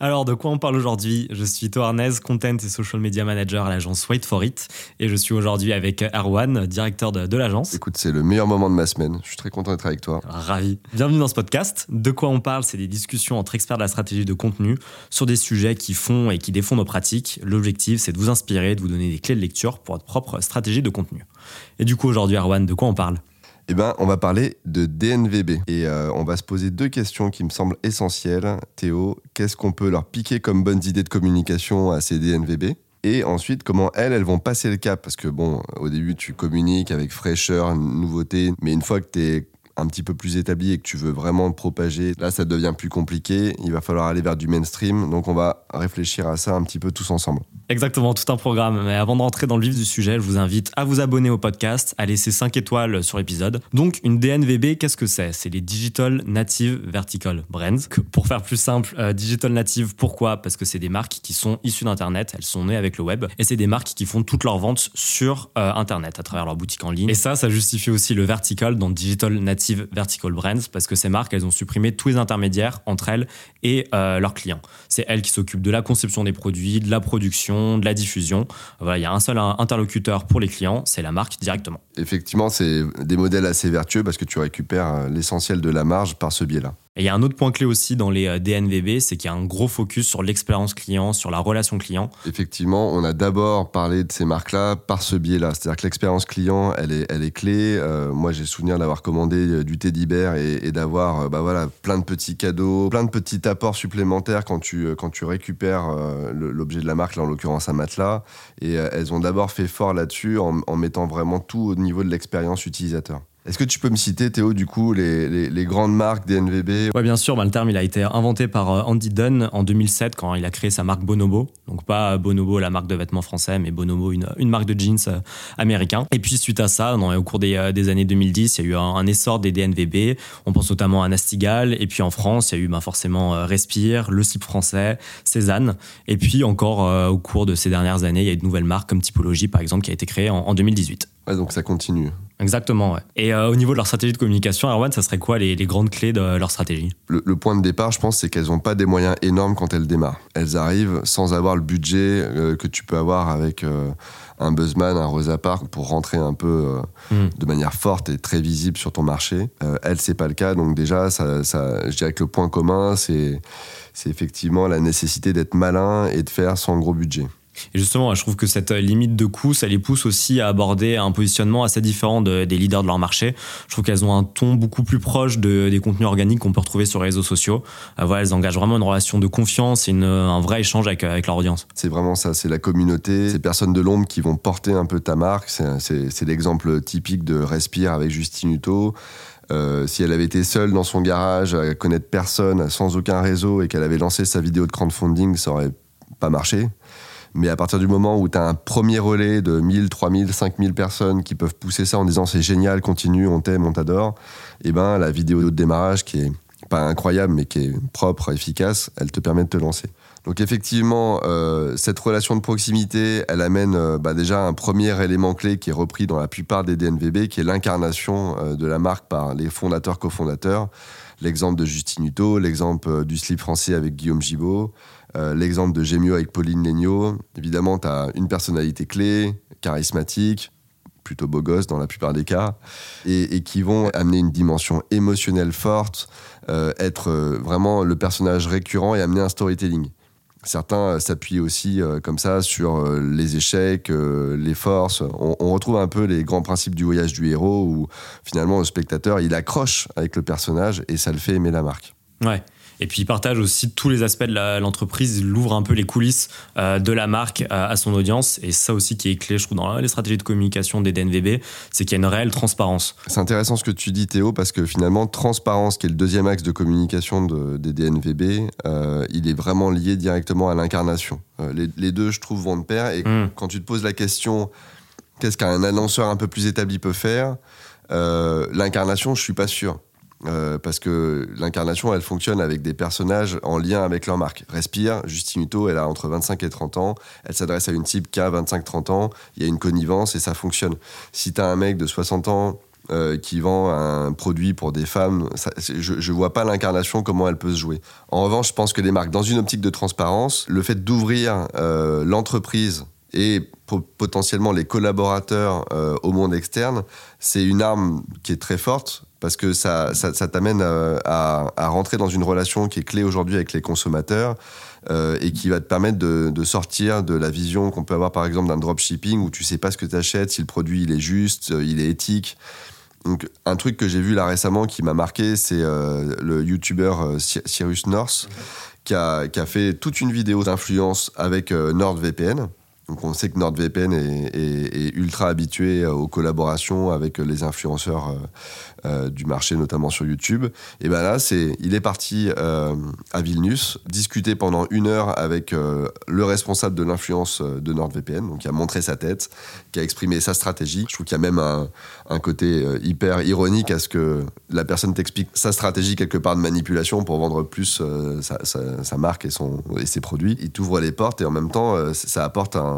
Alors, de quoi on parle aujourd'hui? Je suis Toarnez, Content et Social Media Manager à l'agence Wait for It. Et je suis aujourd'hui avec Erwan, directeur de, de l'agence. Écoute, c'est le meilleur moment de ma semaine. Je suis très content d'être avec toi. Ravi. Bienvenue dans ce podcast. De quoi on parle? C'est des discussions entre experts de la stratégie de contenu sur des sujets qui font et qui défont nos pratiques. L'objectif, c'est de vous inspirer, de vous donner des clés de lecture pour votre propre stratégie de contenu. Et du coup, aujourd'hui, Erwan, de quoi on parle? Eh ben, on va parler de DNVB et euh, on va se poser deux questions qui me semblent essentielles. Théo, qu'est-ce qu'on peut leur piquer comme bonnes idées de communication à ces DNVB et ensuite, comment elles, vont passer le cap? Parce que bon, au début, tu communiques avec fraîcheur, nouveauté, mais une fois que tu es un petit peu plus établi et que tu veux vraiment propager, là, ça devient plus compliqué. Il va falloir aller vers du mainstream. Donc, on va réfléchir à ça un petit peu tous ensemble. Exactement, tout un programme. Mais avant de rentrer dans le vif du sujet, je vous invite à vous abonner au podcast, à laisser 5 étoiles sur l'épisode. Donc, une DNVB, qu'est-ce que c'est? C'est les Digital Native Vertical Brands. Pour faire plus simple, euh, Digital Native, pourquoi? Parce que c'est des marques qui sont issues d'Internet, elles sont nées avec le web, et c'est des marques qui font toutes leurs ventes sur euh, Internet, à travers leur boutique en ligne. Et ça, ça justifie aussi le vertical dans Digital Native Vertical Brands, parce que ces marques, elles ont supprimé tous les intermédiaires entre elles et euh, leurs clients. C'est elles qui s'occupent de la conception des produits, de la production, de la diffusion. Voilà, il y a un seul interlocuteur pour les clients, c'est la marque directement. Effectivement, c'est des modèles assez vertueux parce que tu récupères euh, l'essentiel de la marge par ce biais-là. Et il y a un autre point clé aussi dans les euh, DNVB, c'est qu'il y a un gros focus sur l'expérience client, sur la relation client. Effectivement, on a d'abord parlé de ces marques-là par ce biais-là. C'est-à-dire que l'expérience client, elle est, clé. Euh, moi, j'ai souvenir d'avoir commandé euh, du thé d'Iber et, d'avoir bah voilà, plein de petits cadeaux, plein de petits apports supplémentaires quand tu, quand tu récupères l'objet de la marque, en l'occurrence un matelas. Et elles ont d'abord fait fort là-dessus en mettant vraiment tout au niveau de l'expérience utilisateur. Est-ce que tu peux me citer, Théo, du coup, les, grandes marques des NVB Oui, bien sûr. Bah, le terme, il a été inventé par euh, Andy Dunn en 2007 quand il a créé sa marque Bonobo. Donc, pas Bonobo, la marque de vêtements français, mais Bonobo, une, marque de jeans euh, américain. Et puis, suite à ça, au cours euh, des, années 2010, il y a eu un, essor des DNVB. On pense notamment à Nastigal. Et puis, en France, il y a eu bah, forcément Respire, Le Slip français, Cézanne. Et puis, encore au cours de ces dernières années, il y a eu de nouvelles marques comme Typologie, par exemple, qui a été créée en, en 2018. Ouais, donc ça continue. Exactement, ouais. Et euh, au niveau de leur stratégie de communication, Erwan, ça serait quoi les, grandes clés de leur stratégie? Le, point de départ, je pense, c'est qu'elles n'ont pas des moyens énormes quand elles démarrent. Elles arrivent sans avoir le budget euh, que tu peux avoir avec euh, un Buzzman, un Rosa Park pour rentrer un peu hmm. de manière forte et très visible sur ton marché. elles, c'est pas le cas, donc déjà, ça, ça, je dirais que le point commun, c'est effectivement la nécessité d'être malin et de faire sans gros budget. Et justement, je trouve que cette limite de coût, ça les pousse aussi à aborder un positionnement assez différent des leaders de leur marché. Je trouve qu'elles ont un ton beaucoup plus proche des contenus organiques qu'on peut retrouver sur les réseaux sociaux. Euh, elles engagent vraiment une relation de confiance et un vrai échange avec, avec leur audience. C'est vraiment ça, c'est la communauté, ces personnes de l'ombre qui vont porter un peu ta marque. C'est l'exemple typique de Respire avec Justine Hutto. Euh, si elle avait été seule dans son garage, à connaître personne, sans aucun réseau, et qu'elle avait lancé sa vidéo de crowdfunding, ça aurait pas marché. Mais à partir du moment où tu as un premier relais de 1000, 3000, 5000 personnes qui peuvent pousser ça en disant c'est génial, continue, on t'aime, on t'adore, et eh ben la vidéo de démarrage qui est pas incroyable mais qui est propre, efficace, elle te permet de te lancer. Donc effectivement, euh, cette relation de proximité, elle amène euh, bah, déjà un premier élément clé qui est repris dans la plupart des DNVB, qui est l'incarnation euh, de la marque par les fondateurs, cofondateurs. L'exemple de Justin Hutto, l'exemple du slip français avec Guillaume Gibaud, euh, l'exemple de Gémio avec Pauline Legnaud, évidemment, tu as une personnalité clé, charismatique, plutôt beau gosse dans la plupart des cas, et, qui vont amener une dimension émotionnelle forte, euh, être euh, vraiment le personnage récurrent et amener un storytelling. Certains s'appuient aussi comme ça sur les échecs, les forces. On, on, retrouve un peu les grands principes du voyage du héros où finalement le spectateur il accroche avec le personnage et ça le fait aimer la marque. Ouais. Et puis il partage aussi tous les aspects de l'entreprise, il ouvre un peu les coulisses euh, de la marque à, son audience. Et ça aussi qui est clé, je trouve, dans les stratégies de communication des DNVB, c'est qu'il y a une réelle transparence. C'est intéressant ce que tu dis Théo, parce que finalement, transparence, qui est le deuxième axe de communication des DNVB, euh, il est vraiment lié directement à l'incarnation. Euh, les, deux, je trouve, vont de pair. Et hmm. quand tu te poses la question, qu'est-ce qu'un annonceur un peu plus établi peut faire L'incarnation, je suis pas sûr. Euh, parce que l'incarnation, elle fonctionne avec des personnages en lien avec leur marque. Respire, Justine Hutto, elle a entre 25 et 30 ans, elle s'adresse à une cible qui a 25-30 ans, il y a une connivence et ça fonctionne. Si tu as un mec de 60 ans euh, qui vend un produit pour des femmes, je, ne vois pas l'incarnation comment elle peut se jouer. En revanche, je pense que les marques, dans une optique de transparence, le fait d'ouvrir euh, l'entreprise et potentiellement les collaborateurs au monde externe, c'est une arme qui est très forte parce que ça, ça, t'amène à, à, rentrer dans une relation qui est clé aujourd'hui avec les consommateurs euh, et qui va te permettre de, sortir de la vision qu'on peut avoir par exemple d'un dropshipping où tu sais pas ce que tu achètes, si le produit il est juste, euh, il est éthique. Donc, un truc que j'ai vu là récemment qui m'a marqué, c'est euh, le youtubeur Cyrus North qui a, fait toute une vidéo d'influence avec NordVPN. Donc on sait que NordVPN est, ultra habitué aux collaborations avec les influenceurs euh, du marché, notamment sur YouTube. Et ben là, c'est, il est parti euh, à Vilnius, discuter pendant une heure avec euh, le responsable de l'influence de NordVPN, donc qui a montré sa tête, qui a exprimé sa stratégie. Je trouve qu'il y a même un, côté hyper ironique à ce que la personne t'explique sa stratégie quelque part de manipulation pour vendre plus sa, marque et, son, et ses produits. Il t'ouvre les portes et en même temps, ça apporte un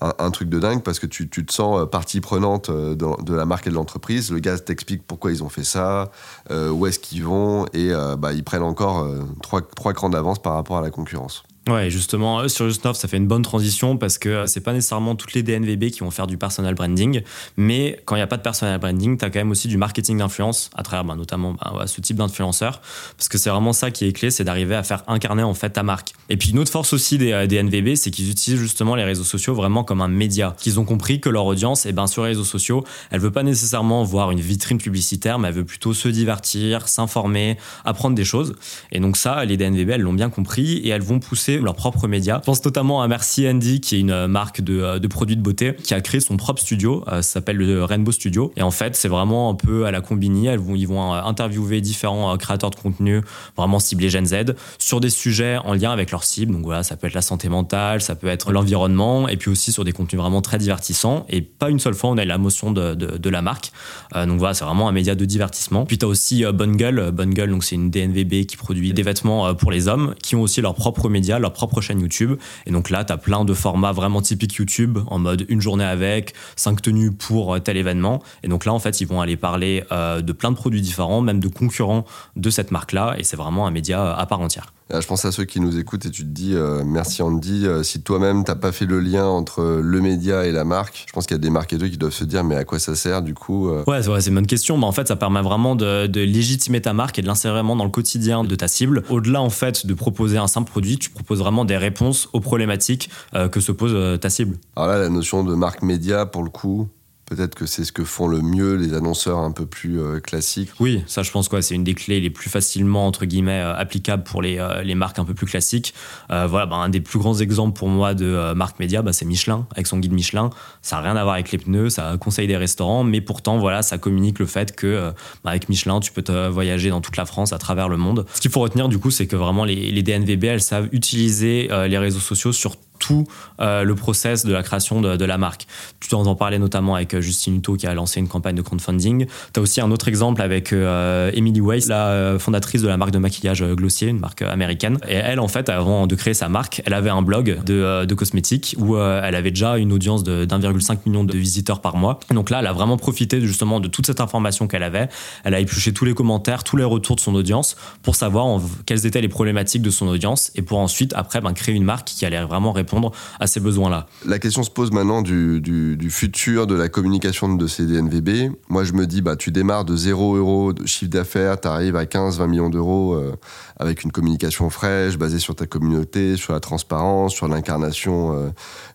un, truc de dingue parce que tu, te sens euh, partie prenante euh, de, la marque et de l'entreprise. Le gars t'explique pourquoi ils ont fait ça, euh, où est-ce qu'ils vont, et bah, ils prennent encore trois, trois crans d'avance par rapport à la concurrence. Ouais, justement, sur Just ça fait une bonne transition parce que c'est pas nécessairement toutes les DNVB qui vont faire du personal branding, mais quand il n'y a pas de personal branding, tu as quand même aussi du marketing d'influence à travers bah, notamment bah, ce type d'influenceurs, parce que c'est vraiment ça qui est clé, c'est d'arriver à faire incarner en fait ta marque. Et puis une autre force aussi des, euh, DNVB, c'est qu'ils utilisent justement les réseaux sociaux vraiment comme un média, qu'ils ont compris que leur audience, et eh ben, sur les réseaux sociaux, elle veut pas nécessairement voir une vitrine publicitaire, mais elle veut plutôt se divertir, s'informer, apprendre des choses. Et donc ça, les DNVB, elles l'ont bien compris et elles vont pousser leurs propres médias. Je pense notamment à Merci Andy, qui est une euh, marque euh, de, produits de beauté, qui a créé son propre studio. Euh, ça s'appelle le Rainbow Studio. Et en fait, c'est vraiment un peu à la combini. Ils vont interviewer différents créateurs de contenu, vraiment ciblés Gen Z, sur des sujets en lien avec leur cible. Donc voilà, ça peut être la santé mentale, ça peut être l'environnement, et puis aussi sur des contenus vraiment très divertissants. Et pas une seule fois, on a la motion de, la marque. donc voilà, c'est vraiment un média de divertissement. Puis tu as aussi Bonne Gueule. Bonne Gueule, c'est une DNVB qui produit des vêtements pour les hommes, qui ont aussi leur propre média, leur propre chaîne YouTube. Et donc là, tu as plein de formats vraiment typiques YouTube, en mode une journée avec, cinq tenues pour euh, tel événement. Et donc là, en fait, ils vont aller parler euh, de plein de produits différents, même de concurrents de cette marque-là. Et c'est vraiment un média euh, à part entière. Je pense à ceux qui nous écoutent et tu te dis merci Andy. si toi-même t'as pas fait le lien entre le média et la marque, je pense qu'il y a des marketeurs qui doivent se dire mais à quoi ça sert du coup Ouais, c'est une bonne question. Mais en fait, ça permet vraiment de, de légitimer ta marque et de l'insérer vraiment dans le quotidien de ta cible. Au-delà en fait de proposer un simple produit, tu proposes vraiment des réponses aux problématiques euh, que se pose euh, ta cible. Alors là, la notion de marque média, pour le coup, Peut-être que c'est ce que font le mieux les annonceurs un peu plus euh, classiques. Oui, ça je pense quoi, c'est une des clés les plus facilement entre guillemets applicables pour les, les marques un peu plus classiques. voilà, bah, un des plus grands exemples pour moi de marque média, bah, c'est Michelin avec son guide Michelin. Ça n'a rien à voir avec les pneus, ça conseille des restaurants, mais pourtant voilà, ça communique le fait que bah, avec Michelin, tu peux te voyager dans toute la France, à travers le monde. Ce qu'il faut retenir du coup, c'est que vraiment les, les DNVB, elles savent utiliser les réseaux sociaux sur tout euh, le process de la création de, la marque. Tu en parlais notamment avec euh, Justine Hutto qui a lancé une campagne de crowdfunding. Tu as aussi un autre exemple avec euh, Emily Weiss, la fondatrice de la marque de maquillage Glossier, une marque américaine. Et elle, en fait, avant de créer sa marque, elle avait un blog de, cosmétiques où elle avait déjà une audience de, d'1,5 million de visiteurs par mois. Donc là, elle a vraiment profité justement de toute cette information qu'elle avait. Elle a épluché tous les commentaires, tous les retours de son audience pour savoir quelles étaient les problématiques de son audience et pour ensuite, après, ben, créer une marque qui allait vraiment répondre à ces besoins-là. La question se pose maintenant du, du, futur de la communication de ces DNVB. Moi, je me dis, bah, tu démarres de 0 euros de chiffre d'affaires, tu arrives à 15-20 millions d'euros euh, avec une communication fraîche, basée sur ta communauté, sur la transparence, sur l'incarnation euh,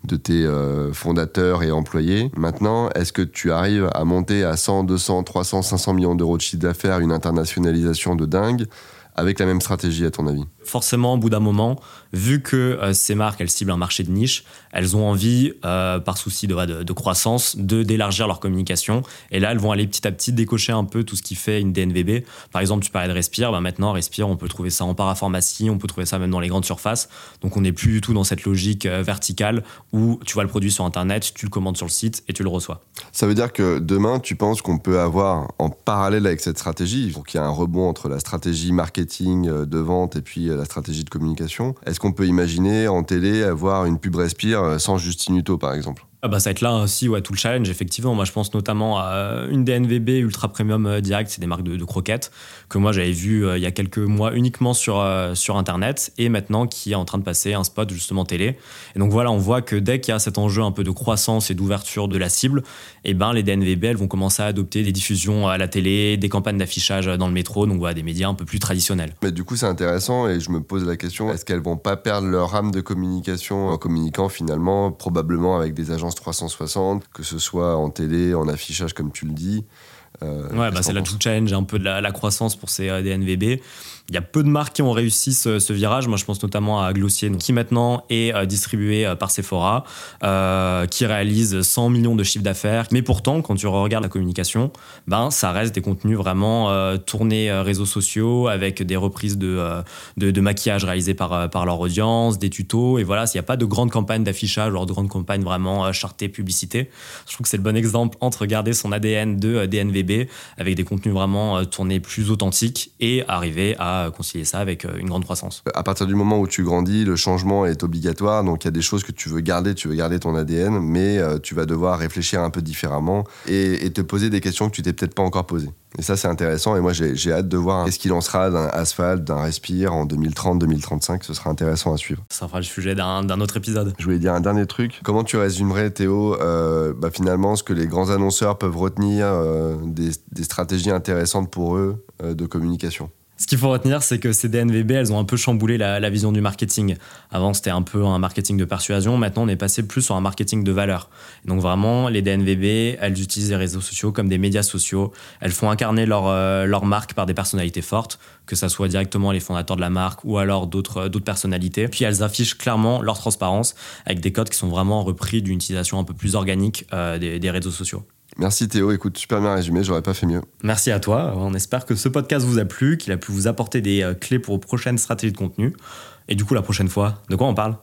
de tes euh, fondateurs et employés. Maintenant, est-ce que tu arrives à monter à 100, 200, 300, 500 millions d'euros de chiffre d'affaires, une internationalisation de dingue avec la même stratégie à ton avis? Forcément, au bout d'un moment, vu que euh, ces marques, elles ciblent un marché de niche, elles ont envie, euh, par souci de, de, croissance, de d'élargir leur communication. Et là, elles vont aller petit à petit décocher un peu tout ce qui fait une DNVB. Par exemple, tu parlais de Respire. Bah maintenant, Respire, on peut trouver ça en parapharmacie, on peut trouver ça même dans les grandes surfaces. Donc, on n'est plus du tout dans cette logique euh, verticale où tu vois le produit sur Internet, tu le commandes sur le site et tu le reçois. Ça veut dire que demain, tu penses qu'on peut avoir en parallèle avec cette stratégie, pour qu'il y ait un rebond entre la stratégie marketing de vente et puis la stratégie de communication. Est-ce qu'on peut imaginer en télé avoir une pub Respire sans Justine Hutto, par exemple? Ah bah, ça va être là aussi ouais, tout le challenge, effectivement. Moi, je pense notamment à une DNVB Ultra Premium euh, Direct, c'est des marques de, croquettes que moi j'avais vu euh, il y a quelques mois uniquement sur, euh, sur Internet et maintenant qui est en train de passer un spot justement télé. Et donc voilà, on voit que dès qu'il y a cet enjeu un peu de croissance et d'ouverture de la cible, eh ben, les DNVB elles vont commencer à adopter des diffusions à la télé, des campagnes d'affichage dans le métro, donc voilà, des médias un peu plus traditionnels. Mais du coup, c'est intéressant et je me pose la question est-ce qu'elles vont pas perdre leur âme de communication en communiquant finalement, probablement avec des agences 360, que ce soit en télé, en affichage comme tu le dis. Euh, ouais, bah c'est là tout challenge un peu de la, croissance pour ces euh, DNVB. Il y a peu de marques qui ont réussi ce, virage. Moi, je pense notamment à Glossier, qui maintenant est euh, distribué euh, par Sephora, euh, qui réalise 100 millions de chiffres d'affaires. Mais pourtant, quand tu regardes la communication, ben, ça reste des contenus vraiment tournés réseaux sociaux avec des reprises de, de, maquillage réalisées par, par leur audience, des tutos. Et voilà, s'il n'y a pas de grandes campagnes d'affichage ou de grandes campagnes vraiment chartées publicité, je trouve que c'est le bon exemple entre garder son ADN de DNVB avec des contenus vraiment tournés plus authentiques et arriver à concilier ça avec euh, une grande croissance. À partir du moment où tu grandis, le changement est obligatoire. Donc il y a des choses que tu veux garder, tu veux garder ton ADN, mais euh, tu vas devoir réfléchir un peu différemment et, te poser des questions que tu t'es peut-être pas encore posées. Et ça, c'est intéressant. Et moi, j'ai hâte de voir qu'est-ce qu'il en sera d'un Asphalt, d'un Respire en 2030-2035. Ce sera intéressant à suivre. Ça fera le sujet d'un autre épisode. Je voulais dire un dernier truc. Comment tu résumerais, Théo, euh, bah, finalement, ce que les grands annonceurs peuvent retenir des, des, stratégies intéressantes pour eux de communication? Ce qu'il faut retenir, c'est que ces DNVB, elles ont un peu chamboulé la, vision du marketing. Avant, c'était un peu un marketing de persuasion. Maintenant, on est passé plus sur un marketing de valeur. donc vraiment, les DNVB, elles utilisent les réseaux sociaux comme des médias sociaux. Elles font incarner leur, euh, leur marque par des personnalités fortes, que ce soit directement les fondateurs de la marque ou alors d'autres euh, d'autres personnalités. Puis elles affichent clairement leur transparence avec des codes qui sont vraiment repris d'une utilisation un peu plus organique euh, des réseaux sociaux. Merci Théo, écoute, super bien résumé, j'aurais pas fait mieux. Merci à toi, on espère que ce podcast vous a plu, qu'il a pu vous apporter des euh, clés pour vos prochaines stratégies de contenu. Et du coup, la prochaine fois, de quoi on parle?